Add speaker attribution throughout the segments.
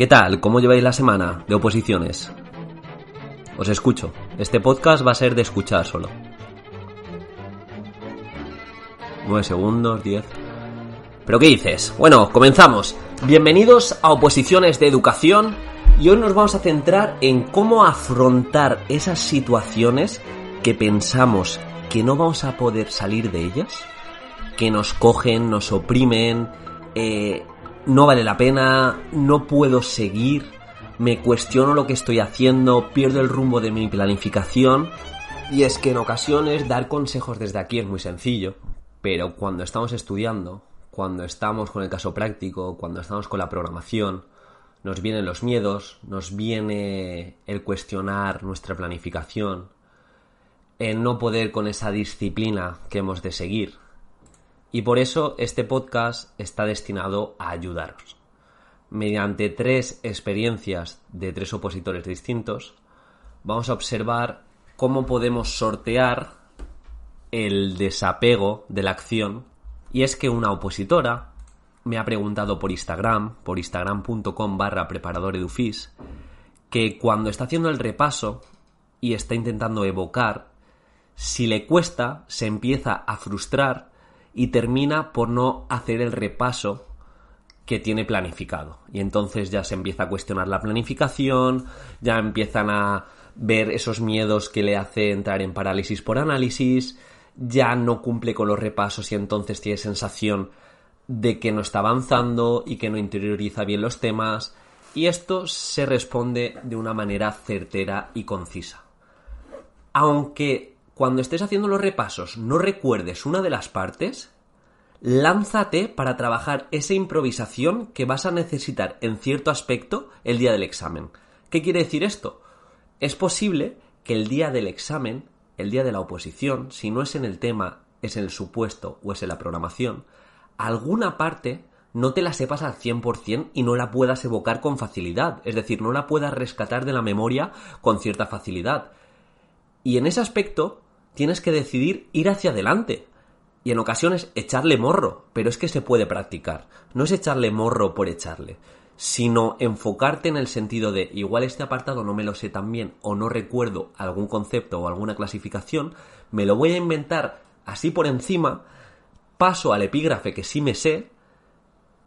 Speaker 1: ¿Qué tal? ¿Cómo lleváis la semana de oposiciones? Os escucho. Este podcast va a ser de escuchar solo. 9 segundos, 10. ¿Pero qué dices? Bueno, comenzamos. Bienvenidos a Oposiciones de Educación y hoy nos vamos a centrar en cómo afrontar esas situaciones que pensamos que no vamos a poder salir de ellas, que nos cogen, nos oprimen, eh, no vale la pena, no puedo seguir, me cuestiono lo que estoy haciendo, pierdo el rumbo de mi planificación. Y es que en ocasiones dar consejos desde aquí es muy sencillo, pero cuando estamos estudiando, cuando estamos con el caso práctico, cuando estamos con la programación, nos vienen los miedos, nos viene el cuestionar nuestra planificación, el no poder con esa disciplina que hemos de seguir, y por eso este podcast está destinado a ayudaros. Mediante tres experiencias de tres opositores distintos, vamos a observar cómo podemos sortear el desapego de la acción. Y es que una opositora me ha preguntado por Instagram, por instagram.com barra preparador que cuando está haciendo el repaso y está intentando evocar, si le cuesta, se empieza a frustrar y termina por no hacer el repaso que tiene planificado. Y entonces ya se empieza a cuestionar la planificación, ya empiezan a ver esos miedos que le hace entrar en parálisis por análisis, ya no cumple con los repasos y entonces tiene sensación de que no está avanzando y que no interioriza bien los temas. Y esto se responde de una manera certera y concisa. Aunque cuando estés haciendo los repasos no recuerdes una de las partes, lánzate para trabajar esa improvisación que vas a necesitar en cierto aspecto el día del examen. ¿Qué quiere decir esto? Es posible que el día del examen, el día de la oposición, si no es en el tema, es en el supuesto o es en la programación, alguna parte no te la sepas al 100% y no la puedas evocar con facilidad, es decir, no la puedas rescatar de la memoria con cierta facilidad. Y en ese aspecto, tienes que decidir ir hacia adelante. Y en ocasiones echarle morro, pero es que se puede practicar. No es echarle morro por echarle, sino enfocarte en el sentido de igual este apartado no me lo sé tan bien o no recuerdo algún concepto o alguna clasificación, me lo voy a inventar así por encima, paso al epígrafe que sí me sé,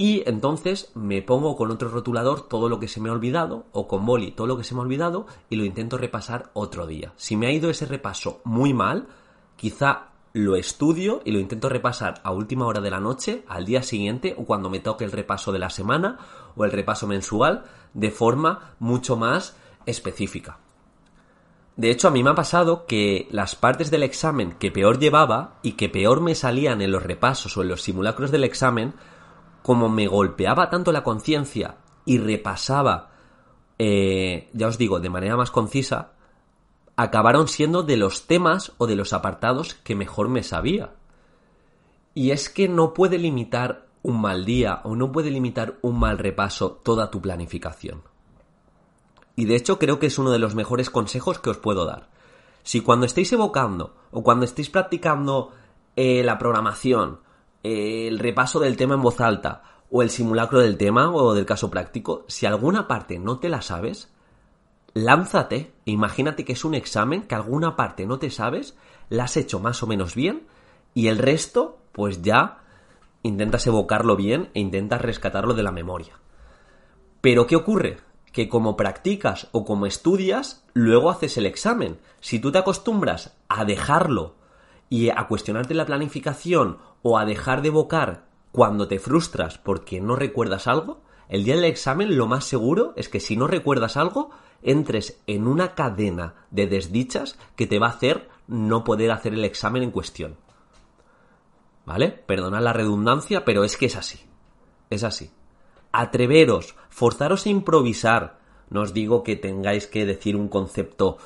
Speaker 1: y entonces me pongo con otro rotulador todo lo que se me ha olvidado, o con boli todo lo que se me ha olvidado, y lo intento repasar otro día. Si me ha ido ese repaso muy mal, quizá lo estudio y lo intento repasar a última hora de la noche, al día siguiente, o cuando me toque el repaso de la semana, o el repaso mensual, de forma mucho más específica. De hecho, a mí me ha pasado que las partes del examen que peor llevaba y que peor me salían en los repasos o en los simulacros del examen, como me golpeaba tanto la conciencia y repasaba, eh, ya os digo, de manera más concisa, acabaron siendo de los temas o de los apartados que mejor me sabía. Y es que no puede limitar un mal día o no puede limitar un mal repaso toda tu planificación. Y de hecho creo que es uno de los mejores consejos que os puedo dar. Si cuando estéis evocando o cuando estéis practicando eh, la programación el repaso del tema en voz alta o el simulacro del tema o del caso práctico, si alguna parte no te la sabes, lánzate, imagínate que es un examen que alguna parte no te sabes, la has hecho más o menos bien y el resto, pues ya intentas evocarlo bien e intentas rescatarlo de la memoria. Pero ¿qué ocurre? Que como practicas o como estudias, luego haces el examen. Si tú te acostumbras a dejarlo y a cuestionarte la planificación o a dejar de evocar cuando te frustras porque no recuerdas algo, el día del examen lo más seguro es que si no recuerdas algo, entres en una cadena de desdichas que te va a hacer no poder hacer el examen en cuestión. ¿Vale? Perdonad la redundancia, pero es que es así. Es así. Atreveros, forzaros a improvisar. No os digo que tengáis que decir un concepto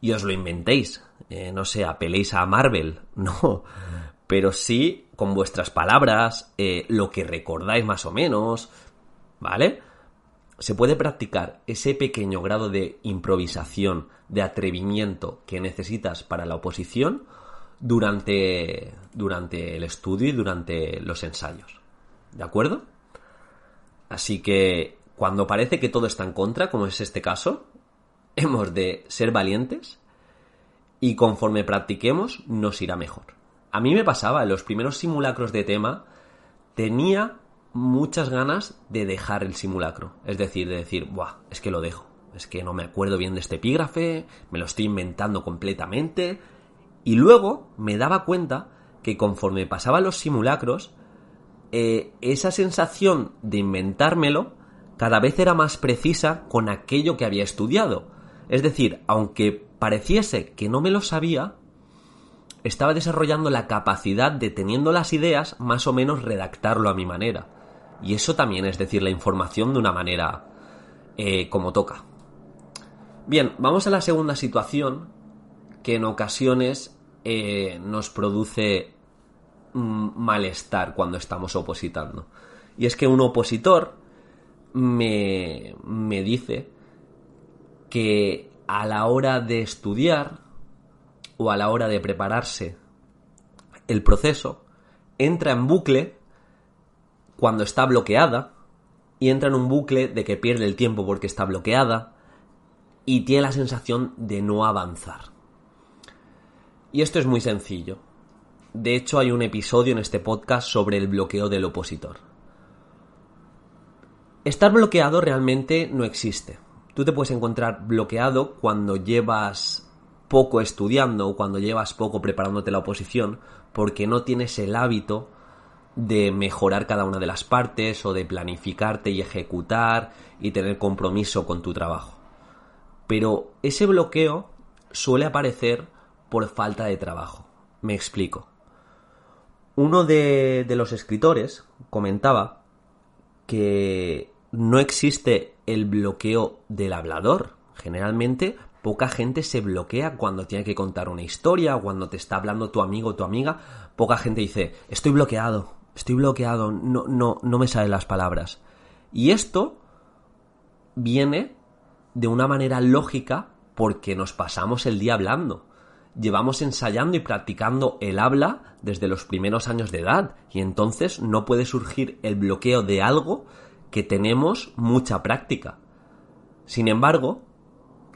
Speaker 1: y os lo inventéis. Eh, no sé, apeléis a Marvel. No. Pero sí con vuestras palabras, eh, lo que recordáis más o menos. ¿Vale? Se puede practicar ese pequeño grado de improvisación, de atrevimiento que necesitas para la oposición durante, durante el estudio y durante los ensayos. ¿De acuerdo? Así que cuando parece que todo está en contra, como es este caso, hemos de ser valientes y conforme practiquemos nos irá mejor. A mí me pasaba, en los primeros simulacros de tema, tenía muchas ganas de dejar el simulacro. Es decir, de decir, Buah, es que lo dejo. Es que no me acuerdo bien de este epígrafe, me lo estoy inventando completamente. Y luego me daba cuenta que conforme pasaban los simulacros, eh, esa sensación de inventármelo cada vez era más precisa con aquello que había estudiado. Es decir, aunque pareciese que no me lo sabía, estaba desarrollando la capacidad de, teniendo las ideas, más o menos redactarlo a mi manera. Y eso también es decir la información de una manera eh, como toca. Bien, vamos a la segunda situación que en ocasiones eh, nos produce malestar cuando estamos opositando. Y es que un opositor me, me dice que a la hora de estudiar o a la hora de prepararse el proceso, entra en bucle cuando está bloqueada y entra en un bucle de que pierde el tiempo porque está bloqueada y tiene la sensación de no avanzar. Y esto es muy sencillo. De hecho, hay un episodio en este podcast sobre el bloqueo del opositor. Estar bloqueado realmente no existe. Tú te puedes encontrar bloqueado cuando llevas poco estudiando o cuando llevas poco preparándote la oposición porque no tienes el hábito de mejorar cada una de las partes o de planificarte y ejecutar y tener compromiso con tu trabajo. Pero ese bloqueo suele aparecer por falta de trabajo. Me explico. Uno de, los escritores comentaba que no existe el bloqueo del hablador. Generalmente poca gente se bloquea cuando tiene que contar una historia o cuando te está hablando tu amigo o tu amiga. Poca gente dice, estoy bloqueado, estoy bloqueado, no, no, no me salen las palabras. Y esto viene de una manera lógica porque nos pasamos el día hablando llevamos ensayando y practicando el habla desde los primeros años de edad y entonces no puede surgir el bloqueo de algo que tenemos mucha práctica. Sin embargo,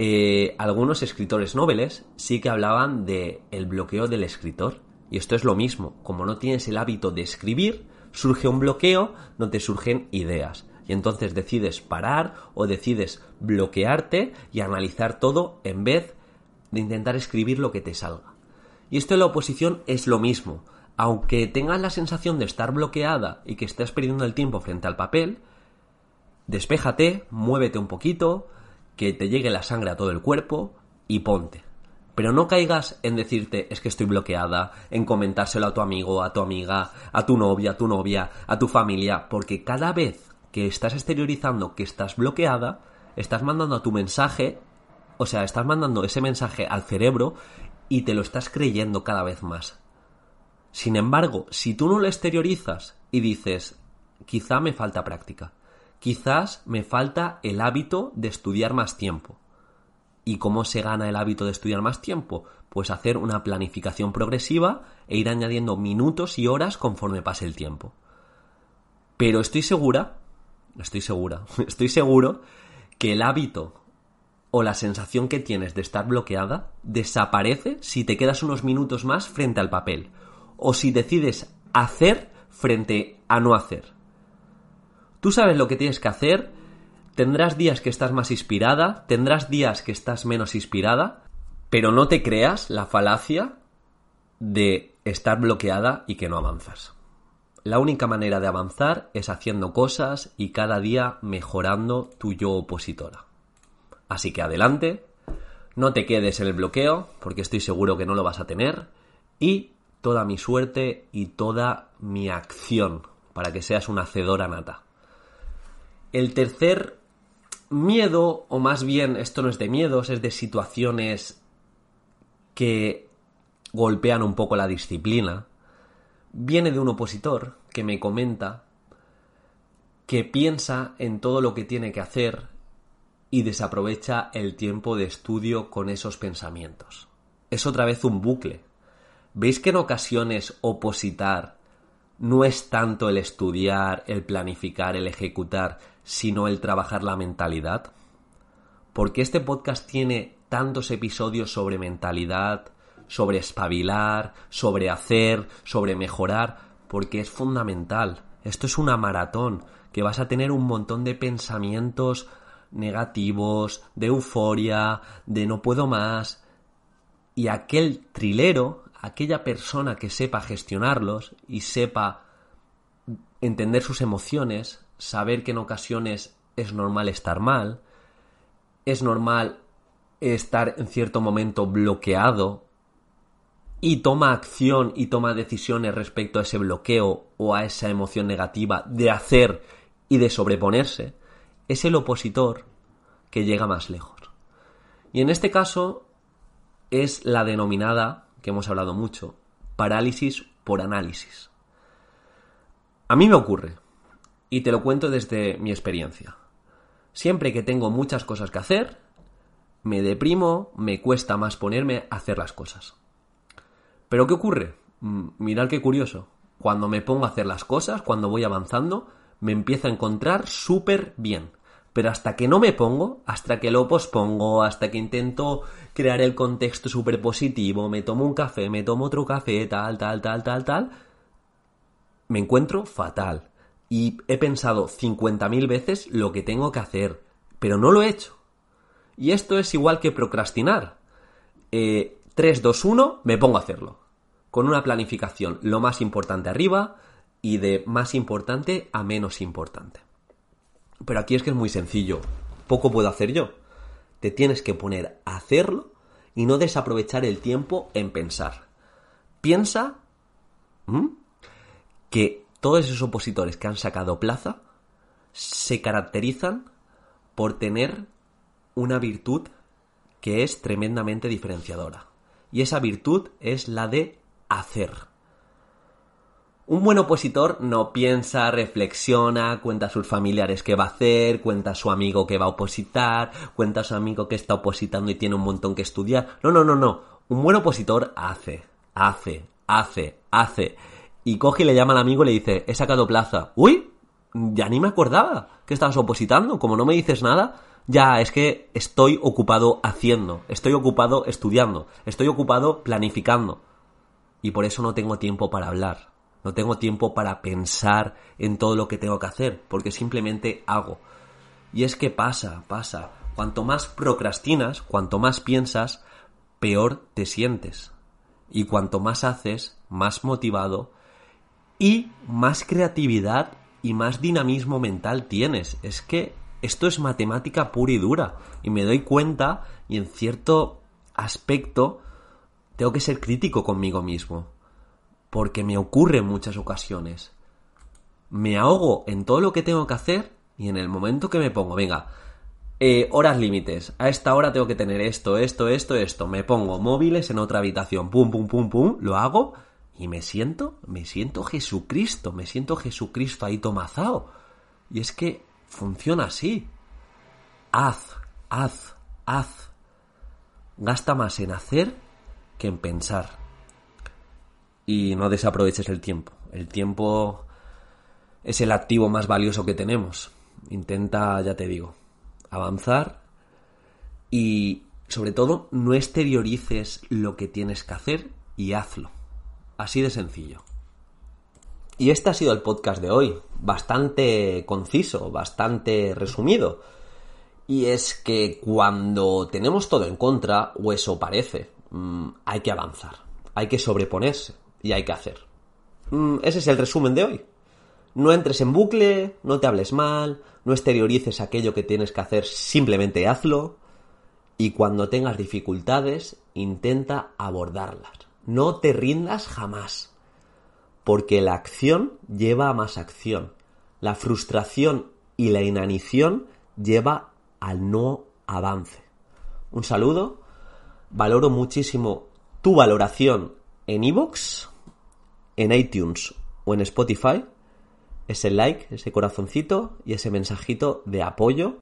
Speaker 1: eh, algunos escritores noveles sí que hablaban de el bloqueo del escritor. Y esto es lo mismo, como no tienes el hábito de escribir, surge un bloqueo, no te surgen ideas. Y entonces decides parar o decides bloquearte y analizar todo en vez de intentar escribir lo que te salga. Y esto en la oposición es lo mismo. Aunque tengas la sensación de estar bloqueada y que estés perdiendo el tiempo frente al papel, despéjate, muévete un poquito, que te llegue la sangre a todo el cuerpo y ponte. Pero no caigas en decirte es que estoy bloqueada, en comentárselo a tu amigo, a tu amiga, a tu novia, a tu novia, a tu familia, porque cada vez que estás exteriorizando que estás bloqueada, estás mandando a tu mensaje o sea, estás mandando ese mensaje al cerebro y te lo estás creyendo cada vez más. Sin embargo, si tú no lo exteriorizas y dices, quizá me falta práctica, quizás me falta el hábito de estudiar más tiempo. ¿Y cómo se gana el hábito de estudiar más tiempo? Pues hacer una planificación progresiva e ir añadiendo minutos y horas conforme pase el tiempo. Pero estoy segura, estoy segura, estoy seguro que el hábito o la sensación que tienes de estar bloqueada desaparece si te quedas unos minutos más frente al papel o si decides hacer frente a no hacer. Tú sabes lo que tienes que hacer, tendrás días que estás más inspirada, tendrás días que estás menos inspirada, pero no te creas la falacia de estar bloqueada y que no avanzas. La única manera de avanzar es haciendo cosas y cada día mejorando tu yo opositora. Así que adelante, no te quedes en el bloqueo, porque estoy seguro que no lo vas a tener, y toda mi suerte y toda mi acción para que seas una hacedora nata. El tercer miedo, o más bien esto no es de miedos, es de situaciones que golpean un poco la disciplina, viene de un opositor que me comenta que piensa en todo lo que tiene que hacer y desaprovecha el tiempo de estudio con esos pensamientos. Es otra vez un bucle. ¿Veis que en ocasiones opositar no es tanto el estudiar, el planificar, el ejecutar, sino el trabajar la mentalidad? Porque este podcast tiene tantos episodios sobre mentalidad, sobre espabilar, sobre hacer, sobre mejorar, porque es fundamental. Esto es una maratón, que vas a tener un montón de pensamientos negativos, de euforia, de no puedo más. Y aquel trilero, aquella persona que sepa gestionarlos y sepa entender sus emociones, saber que en ocasiones es normal estar mal, es normal estar en cierto momento bloqueado y toma acción y toma decisiones respecto a ese bloqueo o a esa emoción negativa de hacer y de sobreponerse, es el opositor que llega más lejos. Y en este caso es la denominada, que hemos hablado mucho, parálisis por análisis. A mí me ocurre, y te lo cuento desde mi experiencia. Siempre que tengo muchas cosas que hacer, me deprimo, me cuesta más ponerme a hacer las cosas. Pero ¿qué ocurre? Mm, mirad qué curioso. Cuando me pongo a hacer las cosas, cuando voy avanzando, me empiezo a encontrar súper bien. Pero hasta que no me pongo, hasta que lo pospongo, hasta que intento crear el contexto súper positivo, me tomo un café, me tomo otro café, tal, tal, tal, tal, tal, me encuentro fatal. Y he pensado 50.000 veces lo que tengo que hacer, pero no lo he hecho. Y esto es igual que procrastinar. Eh, 3, 2, 1, me pongo a hacerlo. Con una planificación lo más importante arriba, y de más importante a menos importante. Pero aquí es que es muy sencillo. Poco puedo hacer yo. Te tienes que poner a hacerlo y no desaprovechar el tiempo en pensar. Piensa que todos esos opositores que han sacado plaza se caracterizan por tener una virtud que es tremendamente diferenciadora. Y esa virtud es la de hacer. Un buen opositor no piensa, reflexiona, cuenta a sus familiares qué va a hacer, cuenta a su amigo que va a opositar, cuenta a su amigo que está opositando y tiene un montón que estudiar. No, no, no, no. Un buen opositor hace, hace, hace, hace. Y coge y le llama al amigo y le dice, he sacado plaza. Uy, ya ni me acordaba que estabas opositando. Como no me dices nada, ya es que estoy ocupado haciendo, estoy ocupado estudiando, estoy ocupado planificando. Y por eso no tengo tiempo para hablar no tengo tiempo para pensar en todo lo que tengo que hacer, porque simplemente hago. Y es que pasa, pasa. Cuanto más procrastinas, cuanto más piensas, peor te sientes. Y cuanto más haces, más motivado y más creatividad y más dinamismo mental tienes. Es que esto es matemática pura y dura. Y me doy cuenta y en cierto aspecto tengo que ser crítico conmigo mismo porque me ocurre en muchas ocasiones. Me ahogo en todo lo que tengo que hacer y en el momento que me pongo, venga, eh, horas límites, a esta hora tengo que tener esto, esto, esto, esto, me pongo móviles en otra habitación, pum, pum, pum, pum, lo hago y me siento, me siento Jesucristo, me siento Jesucristo ahí tomazado. Y es que funciona así. Haz, haz, haz. Gasta más en hacer que en pensar y no desaproveches el tiempo. El tiempo es el activo más valioso que tenemos. Intenta, ya te digo, avanzar y sobre todo no exteriorices lo que tienes que hacer y hazlo. Así de sencillo. Y este ha sido el podcast de hoy, bastante conciso, bastante resumido. Y es que cuando tenemos todo en contra, o eso parece, mm, hay que avanzar, hay que sobreponerse, y hay que hacer. Mm, ese es el resumen de hoy. No entres en bucle, no te hables mal, no exteriorices aquello que tienes que hacer, simplemente hazlo. Y cuando tengas dificultades, intenta abordarlas. No te rindas jamás. porque la acción lleva a más acción. La frustración y la inanición lleva al no avance. Un saludo, valoro muchísimo tu valoración en iVoox, en iTunes o en Spotify, ese like, ese corazoncito y ese mensajito de apoyo